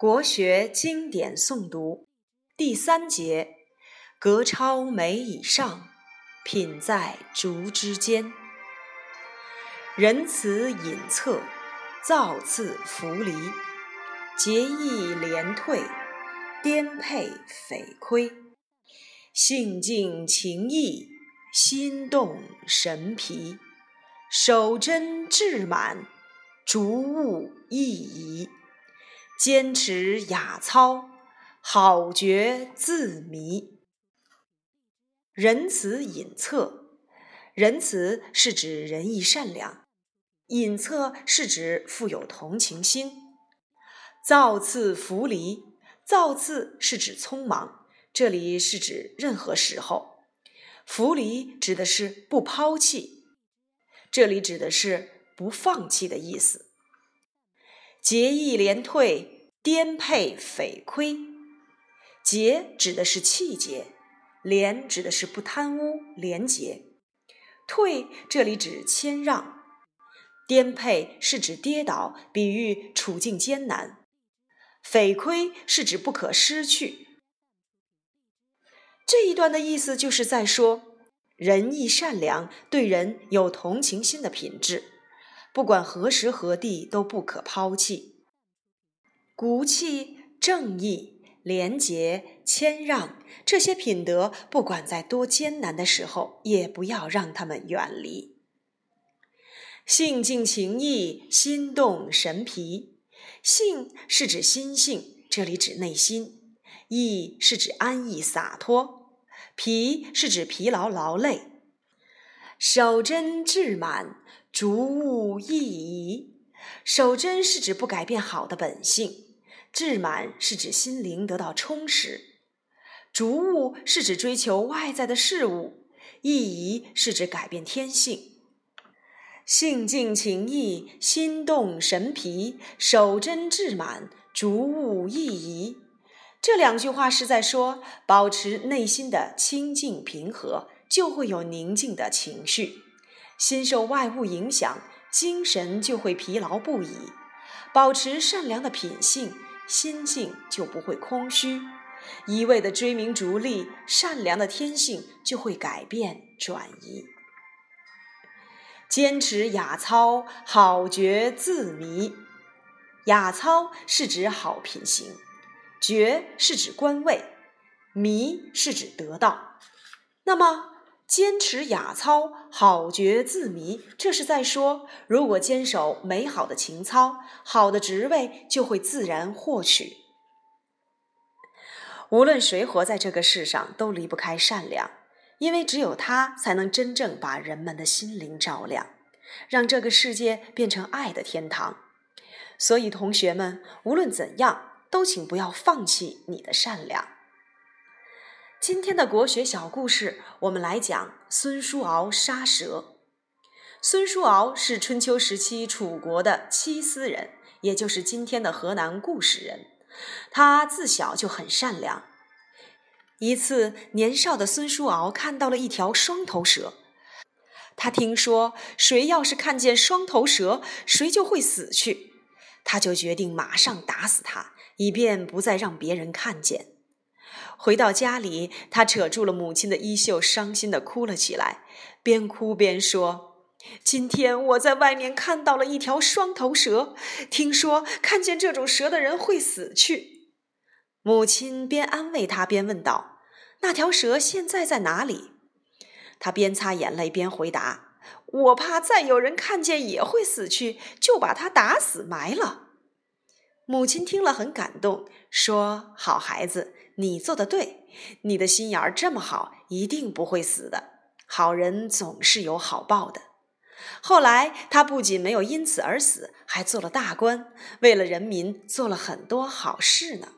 国学经典诵读第三节：格超梅以上，品在竹之间。仁慈隐恻，造次弗离，节义廉退，颠沛匪亏，性静情逸，心动神疲，守贞志满，逐物意移。坚持雅操，好觉自迷。仁慈隐恻，仁慈是指仁义善良，隐恻是指富有同情心。造次弗离，造次是指匆忙，这里是指任何时候。弗离指的是不抛弃，这里指的是不放弃的意思。节义廉退，颠沛匪亏。节指的是气节，廉指的是不贪污廉洁。退这里指谦让，颠沛是指跌倒，比喻处境艰难。匪亏是指不可失去。这一段的意思就是在说，仁义善良、对人有同情心的品质。不管何时何地都不可抛弃，骨气、正义、廉洁、谦让这些品德，不管在多艰难的时候，也不要让他们远离。性静情意，心动神疲。性是指心性，这里指内心；意是指安逸洒脱；疲是指疲劳劳累。守贞志满。逐物意移，守贞是指不改变好的本性，志满是指心灵得到充实，逐物是指追求外在的事物，意移是指改变天性。性静情逸，心动神疲，守贞志满，逐物意移。这两句话是在说，保持内心的清静平和，就会有宁静的情绪。心受外物影响，精神就会疲劳不已；保持善良的品性，心境就不会空虚。一味的追名逐利，善良的天性就会改变转移。坚持雅操，好觉自迷。雅操是指好品行，觉是指官位，迷是指得到。那么。坚持雅操，好觉自迷。这是在说，如果坚守美好的情操，好的职位就会自然获取。无论谁活在这个世上，都离不开善良，因为只有它才能真正把人们的心灵照亮，让这个世界变成爱的天堂。所以，同学们，无论怎样，都请不要放弃你的善良。今天的国学小故事，我们来讲孙叔敖杀蛇。孙叔敖是春秋时期楚国的七司人，也就是今天的河南固始人。他自小就很善良。一次，年少的孙叔敖看到了一条双头蛇。他听说，谁要是看见双头蛇，谁就会死去。他就决定马上打死它，以便不再让别人看见。回到家里，他扯住了母亲的衣袖，伤心的哭了起来，边哭边说：“今天我在外面看到了一条双头蛇，听说看见这种蛇的人会死去。”母亲边安慰他，边问道：“那条蛇现在在哪里？”他边擦眼泪边回答：“我怕再有人看见也会死去，就把它打死埋了。”母亲听了很感动，说：“好孩子。”你做的对，你的心眼儿这么好，一定不会死的。好人总是有好报的。后来他不仅没有因此而死，还做了大官，为了人民做了很多好事呢。